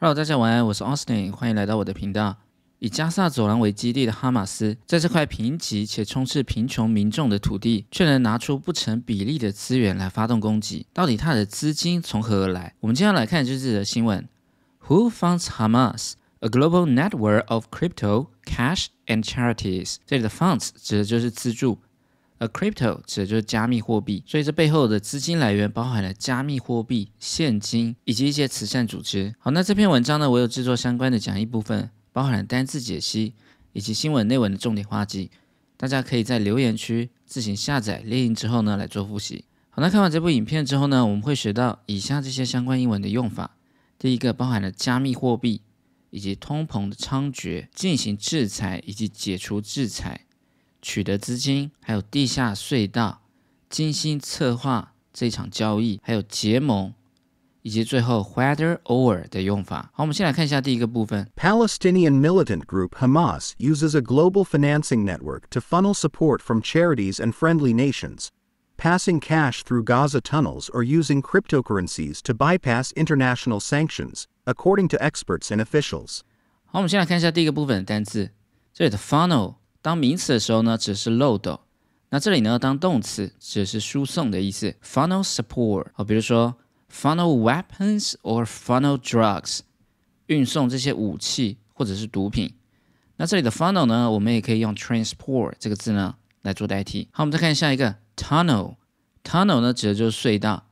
Hello，大家晚安，我是 Austin，欢迎来到我的频道。以加萨走廊为基地的哈马斯，在这块贫瘠且充斥贫穷民众的土地，却能拿出不成比例的资源来发动攻击。到底他的资金从何而来？我们接下来看就是这则新闻：Who funds Hamas? A global network of crypto, cash and charities。这里的 funds 指的就是资助，a crypto 指的就是加密货币。所以这背后的资金来源包含了加密货币、现金以及一些慈善组织。好，那这篇文章呢，我有制作相关的讲义部分。包含了单字解析以及新闻内文的重点话题，大家可以在留言区自行下载列印之后呢来做复习。好，那看完这部影片之后呢，我们会学到以下这些相关英文的用法。第一个包含了加密货币以及通膨的猖獗，进行制裁以及解除制裁，取得资金，还有地下隧道，精心策划这场交易，还有结盟。以及最后 whether or 的用法。好，我们先来看一下第一个部分。Palestinian militant group Hamas uses a global financing network to funnel support from charities and friendly nations, passing cash through Gaza tunnels or using cryptocurrencies to bypass international sanctions, according to experts and officials. 好，我们先来看一下第一个部分的单词。这里的 funnel 当名词的时候呢，只是漏斗；那这里呢，当动词只是输送的意思。Funnel support。好，比如说。funnel weapons or funnel drugs，运送这些武器或者是毒品。那这里的 funnel 呢，我们也可以用 transport 这个字呢来做代替。好，我们再看下一个 tunnel。tunnel 呢指的就是隧道。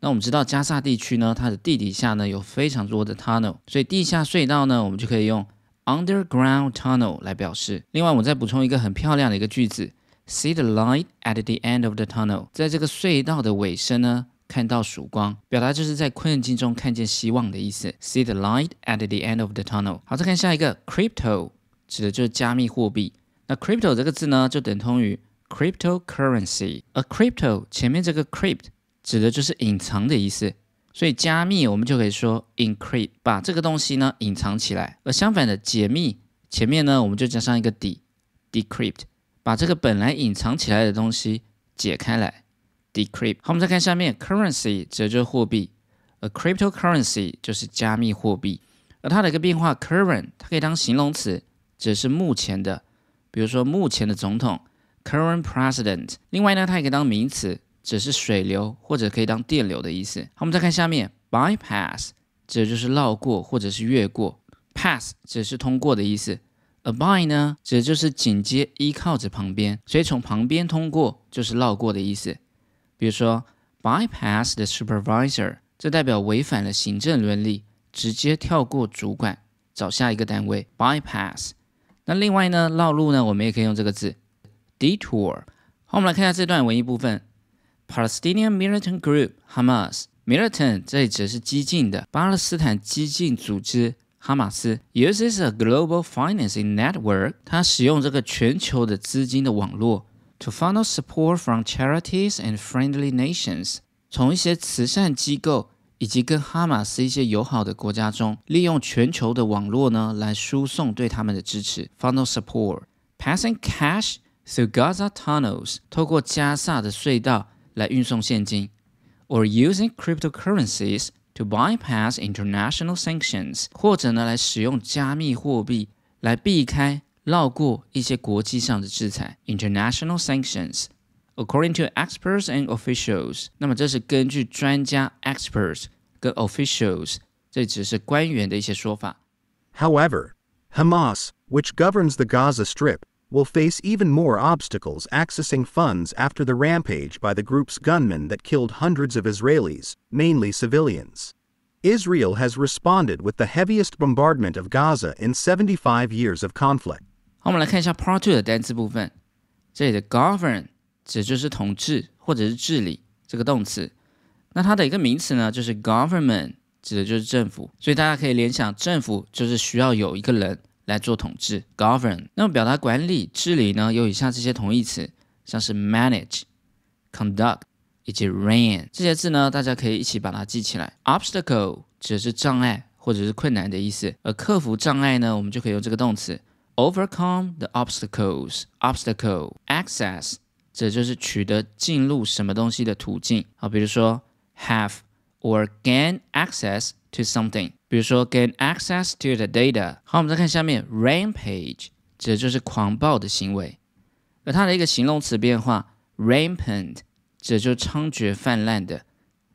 那我们知道加沙地区呢，它的地底下呢有非常多的 tunnel，所以地下隧道呢，我们就可以用 underground tunnel 来表示。另外，我再补充一个很漂亮的一个句子：See the light at the end of the tunnel。在这个隧道的尾声呢。看到曙光，表达就是在困境中看见希望的意思。See the light at the end of the tunnel。好，再看下一个，crypto 指的就是加密货币。那 crypto 这个字呢，就等同于 cryptocurrency。而 crypto 前面这个 crypt 指的就是隐藏的意思，所以加密我们就可以说 encrypt，把这个东西呢隐藏起来。而相反的解密前面呢，我们就加上一个底，decrypt，把这个本来隐藏起来的东西解开来。decrypt。好，我们再看下面，currency 指的就是货币，a cryptocurrency 就是加密货币。而它的一个变化，current 它可以当形容词，指的是目前的，比如说目前的总统，current president。另外呢，它也可以当名词，只是水流或者可以当电流的意思。好，我们再看下面，bypass 指的就是绕过或者是越过，pass 指是通过的意思。a by 呢，指的就是紧接依靠着旁边，所以从旁边通过就是绕过的意思。比如说，bypass the supervisor，这代表违反了行政伦理，直接跳过主管，找下一个单位。bypass。那另外呢，绕路呢，我们也可以用这个字，detour。好，我们来看一下这段文艺部分。Palestinian militant group Hamas，militant 这里指的是激进的巴勒斯坦激进组织哈马斯，uses a global financing network，它使用这个全球的资金的网络。To funnel support from charities and friendly nations，从一些慈善机构以及跟哈马斯一些友好的国家中，利用全球的网络呢，来输送对他们的支持。Funnel support，passing cash through Gaza tunnels，透过加萨的隧道来运送现金，or using cryptocurrencies to bypass international sanctions，或者呢来使用加密货币来避开。绕过一些国际上的制裁 （international sanctions）。According to experts and officials，那么这是根据专家 （experts） 跟 officials，这只是官员的一些说法。However, Hamas, which governs the Gaza Strip, will face even more obstacles accessing funds after the rampage by the group's gunmen that killed hundreds of Israelis, mainly civilians. Israel has responded with the heaviest bombardment of Gaza in 75 years of conflict. 好，我们来看一下 Part Two 的单词部分。这里的 govern 指就是统治或者是治理这个动词。那它的一个名词呢，就是 government，指的就是政府。所以大家可以联想，政府就是需要有一个人 来做统治，govern。那么表达管理、治理呢，有以下这些同义词，像是 manage、conduct 以及 reign 这些字呢，大家可以一起把它记起来。obstacle 指的是障碍或者是困难的意思，而克服障碍呢，我们就可以用这个动词。Overcome the obstacles. Obstacle access，这就是取得进入什么东西的途径。好，比如说 have or gain access to something。比如说 gain access to the data。好，我们再看下面 rampage，指的就是狂暴的行为。而它的一个形容词变化 rampant，指的就是猖獗泛滥的。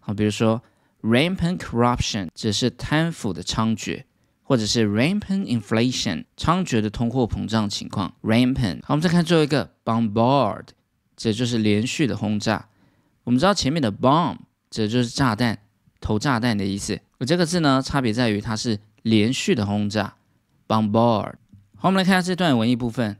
好，比如说 rampant corruption，指的是贪腐的猖獗。或者是 rampant inflation 猖獗的通货膨胀情况 rampant。好，我们再看最后一个 bombard，这就是连续的轰炸。我们知道前面的 bomb 指的就是炸弹、投炸弹的意思，这个字呢，差别在于它是连续的轰炸 bombard。好，我们来看下这段文艺部分。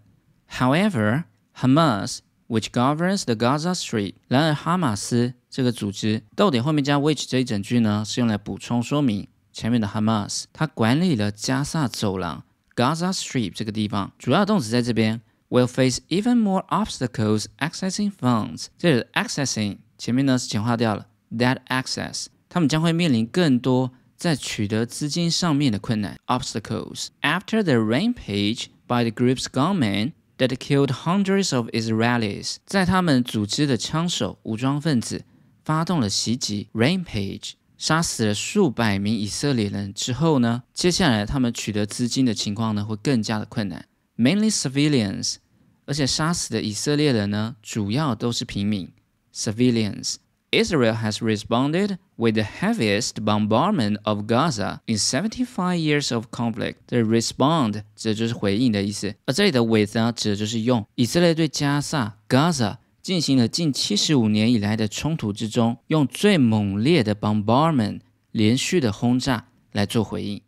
However, Hamas, which governs the Gaza Strip，然而哈马斯这个组织，逗点后面加 which 这一整句呢，是用来补充说明。前面的 Hamas，它管理了加萨走廊 Gaza Strip 这个地方，主要动词在这边 will face even more obstacles accessing funds。这里的 accessing 前面呢是简化掉了 that access，他们将会面临更多在取得资金上面的困难 obstacles。After the rampage by the group's gunmen that killed hundreds of Israelis，在他们组织的枪手武装分子发动了袭击 rampage。杀死了数百名以色列人之后呢，接下来他们取得资金的情况呢会更加的困难，mainly civilians，而且杀死的以色列人呢主要都是平民，civilians。Israel has responded with the heaviest bombardment of Gaza in 75 years of conflict. The respond 指的就是回应的意思，而这里的 with 呢指的就是用以色列对加萨 Gaza 进行了近七十五年以来的冲突之中，用最猛烈的 bombardment 连续的轰炸来做回应。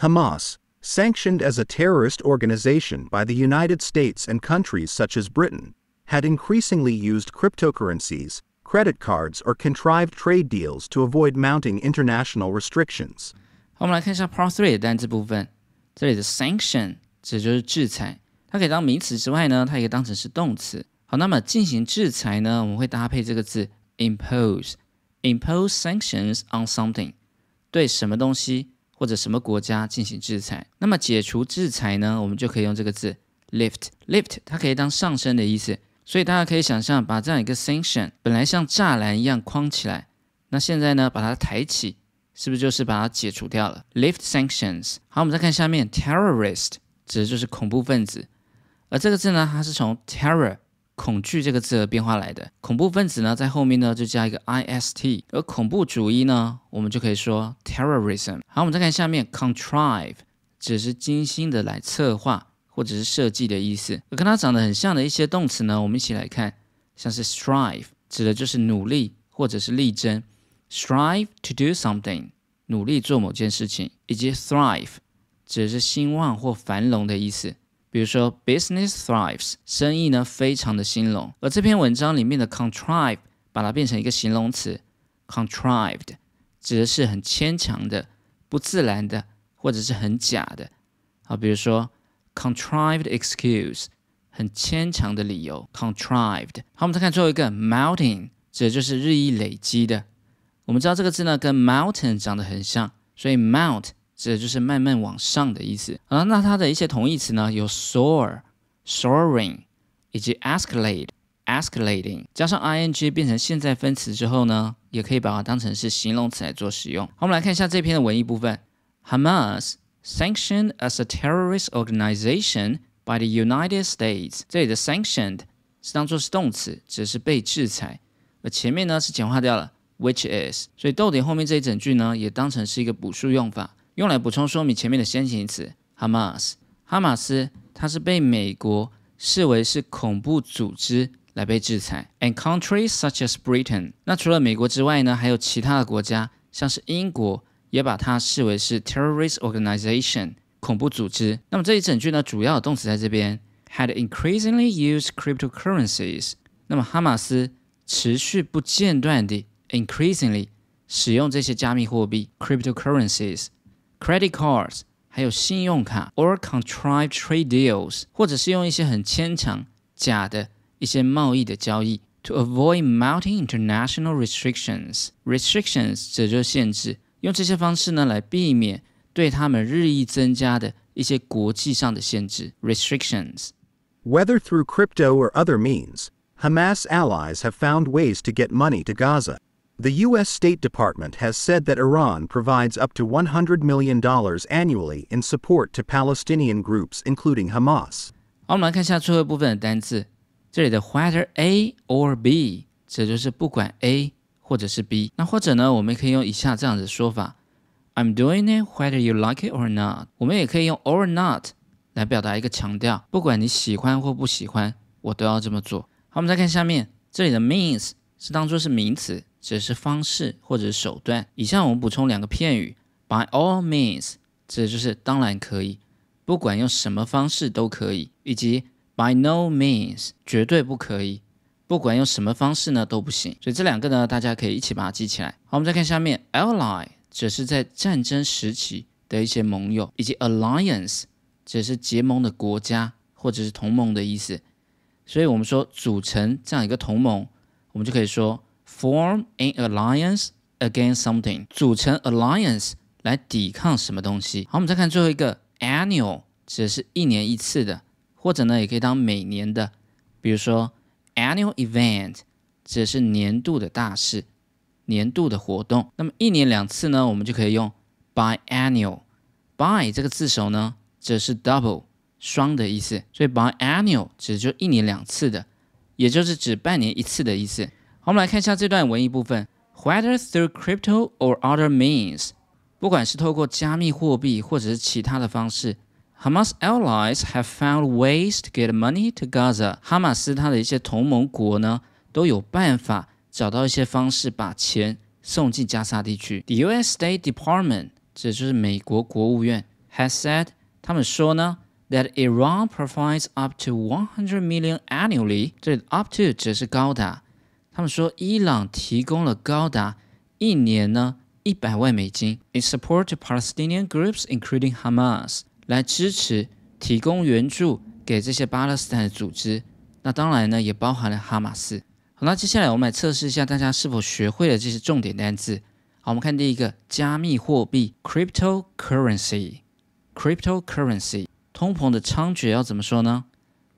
Hamas, sanctioned as a terrorist organization by the United States and countries such as Britain, had increasingly used cryptocurrencies, credit cards, or contrived trade deals to avoid mounting international restrictions. 好，我们来看一下 Part Three 的单词部分。这里的 sanction 指就是制裁，它可以当名词之外呢，它也可以当成是动词。好，那么进行制裁呢，我们会搭配这个字 impose，impose sanctions on something，对什么东西或者什么国家进行制裁。那么解除制裁呢，我们就可以用这个字 lift，lift 它可以当上升的意思。 所以大家可以想象，把这样一个 sanction 本来像栅栏一样框起来，那现在呢，把它抬起，是不是就是把它解除掉了？lift sanctions。好，我们再看下面 terrorist 指的就是恐怖分子，而这个字呢，它是从 terror。恐惧这个字而变化来的，恐怖分子呢，在后面呢就加一个 i s t，而恐怖主义呢，我们就可以说 terrorism。好，我们再看下面 contrive，只是精心的来策划或者是设计的意思。跟它长得很像的一些动词呢，我们一起来看，像是 strive，指的就是努力或者是力争，strive to do something，努力做某件事情，以及 thrive，指的是兴旺或繁荣的意思。比如说，business thrives，生意呢非常的兴隆。而这篇文章里面的 contrive，把它变成一个形容词，contrived，指的是很牵强的、不自然的，或者是很假的。好，比如说 contrived excuse，很牵强的理由，contrived。好，我们再看最后一个 mounting，指的就是日益累积的。我们知道这个字呢跟 mountain 长得很像，所以 mount。指的就是慢慢往上的意思啊。那它的一些同义词呢，有 soar、soaring，以及 escalate、escalating，加上 ing 变成现在分词之后呢，也可以把它当成是形容词来做使用。好，我们来看一下这篇的文艺部分。Hamas sanctioned as a terrorist organization by the United States。这里的 sanctioned 是当做是动词，指的是被制裁，而前面呢是简化掉了，which is，所以逗点后面这一整句呢，也当成是一个补数用法。用来补充说明前面的先行词，Hamas，哈马斯，它是被美国视为是恐怖组织来被制裁。And countries such as Britain，那除了美国之外呢，还有其他的国家，像是英国，也把它视为是 terrorist organization，恐怖组织。那么这一整句呢，主要的动词在这边，had increasingly used cryptocurrencies。那么哈马斯持续不间断地 increasingly 使用这些加密货币 cryptocurrencies。credit cards，还有信用卡，or contrived trade deals，或者是用一些很牵强、假的一些贸易的交易，to avoid mounting international restrictions。restrictions 指就是限制， 用这些方式呢来避免对他们日益增加的一些国际上的限制 restrictions。Whether through crypto or other means, Hamas allies have found ways to get money to Gaza. The U.S. State Department has said that Iran provides up to $100 million annually in support to Palestinian groups, including Hamas. 好，我们来看一下最后一部分的单字。这里的 whether A or B，这就是不管 A 或者是 B。那或者呢，我们可以用以下这样子的说法：I'm doing it whether you like it or not。我们也可以用 or not 来表达一个强调，不管你喜欢或不喜欢，我都要这么做。好，我们再看下面，这里的 means 是当做是名词。指的是方式或者是手段。以下我们补充两个片语：by all means，指的就是当然可以，不管用什么方式都可以；以及 by no means，绝对不可以，不管用什么方式呢都不行。所以这两个呢，大家可以一起把它记起来。好，我们再看下面，ally 指的是在战争时期的一些盟友，以及 alliance 指的是结盟的国家或者是同盟的意思。所以我们说组成这样一个同盟，我们就可以说。Form an alliance against something，组成 alliance 来抵抗什么东西。好，我们再看最后一个 annual，指的是一年一次的，或者呢也可以当每年的。比如说 annual event，指的是年度的大事、年度的活动。那么一年两次呢，我们就可以用 biannual。bi 这个字首呢，指的是 double 双的意思，所以 biannual 指就一年两次的，也就是指半年一次的意思。好，我们来看一下这段文艺部分。Whether through crypto or other means，不管是透过加密货币或者是其他的方式 ，Hamas allies have found ways to get money to Gaza。哈马斯他的一些同盟国呢，都有办法找到一些方式把钱送进加沙地区。The U.S. State Department，这就是美国国务院，has said，他们说呢，that Iran provides up to 100 million annually。这 up to 只是高达。他们说，伊朗提供了高达一年呢一百万美金，in support to Palestinian groups including Hamas， 来支持提供援助给这些巴勒斯坦的组织。那当然呢，也包含了哈马斯。好，那接下来我们来测试一下大家是否学会了这些重点单词。好，我们看第一个，加密货币，cryptocurrency，cryptocurrency，通膨的猖獗要怎么说呢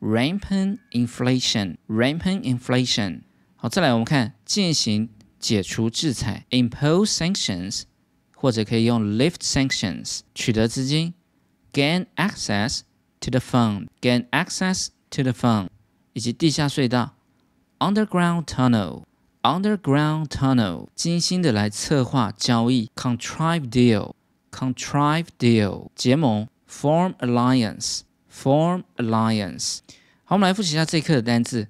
？rampant inflation，rampant inflation。好，再来我们看进行解除制裁，impose sanctions，或者可以用 lift sanctions，取得资金 ，gain access to the fund，gain access to the fund，以及地下隧道，underground tunnel，underground tunnel，精心的来策划交易，contrive deal，contrive deal，结盟，form alliance，form alliance。好，我们来复习一下这一课的单词。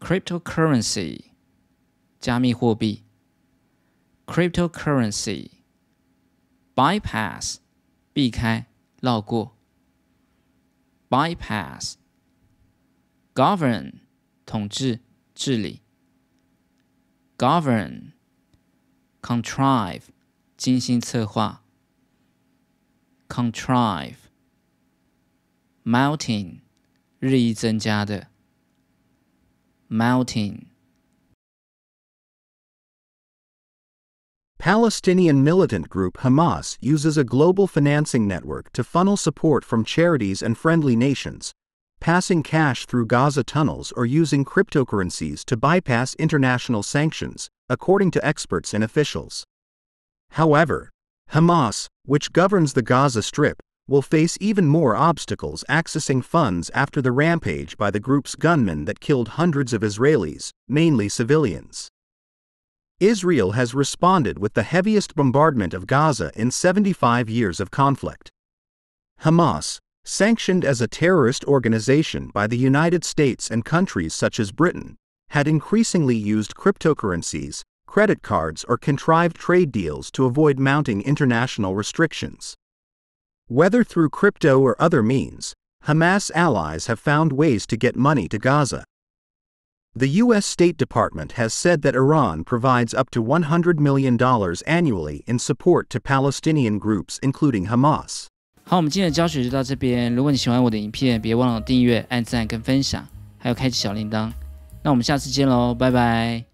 cryptocurrency 加密货币，cryptocurrency bypass 避开 绕过，bypass govern 统治治理，govern contrive 精心策划，contrive mounting 日益增加的。mounting. Palestinian militant group Hamas uses a global financing network to funnel support from charities and friendly nations, passing cash through Gaza tunnels or using cryptocurrencies to bypass international sanctions, according to experts and officials. However, Hamas, which governs the Gaza Strip, will face even more obstacles accessing funds after the rampage by the group's gunmen that killed hundreds of Israelis, mainly civilians. Israel has responded with the heaviest bombardment of Gaza in 75 years of conflict. Hamas, sanctioned as a terrorist organization by the United States and countries such as Britain, had increasingly used cryptocurrencies, credit cards, or contrived trade deals to avoid mounting international restrictions. Whether through crypto or other means, Hamas allies have found ways to get money to Gaza. The U.S. State Department has said that Iran provides up to $100 million annually in support to Palestinian groups, including Hamas. 好，我们今天的教学就到这边。如果你喜欢我的影片，别忘了订阅、按赞跟分享，还有开启小铃铛。那我们下次见喽，拜拜。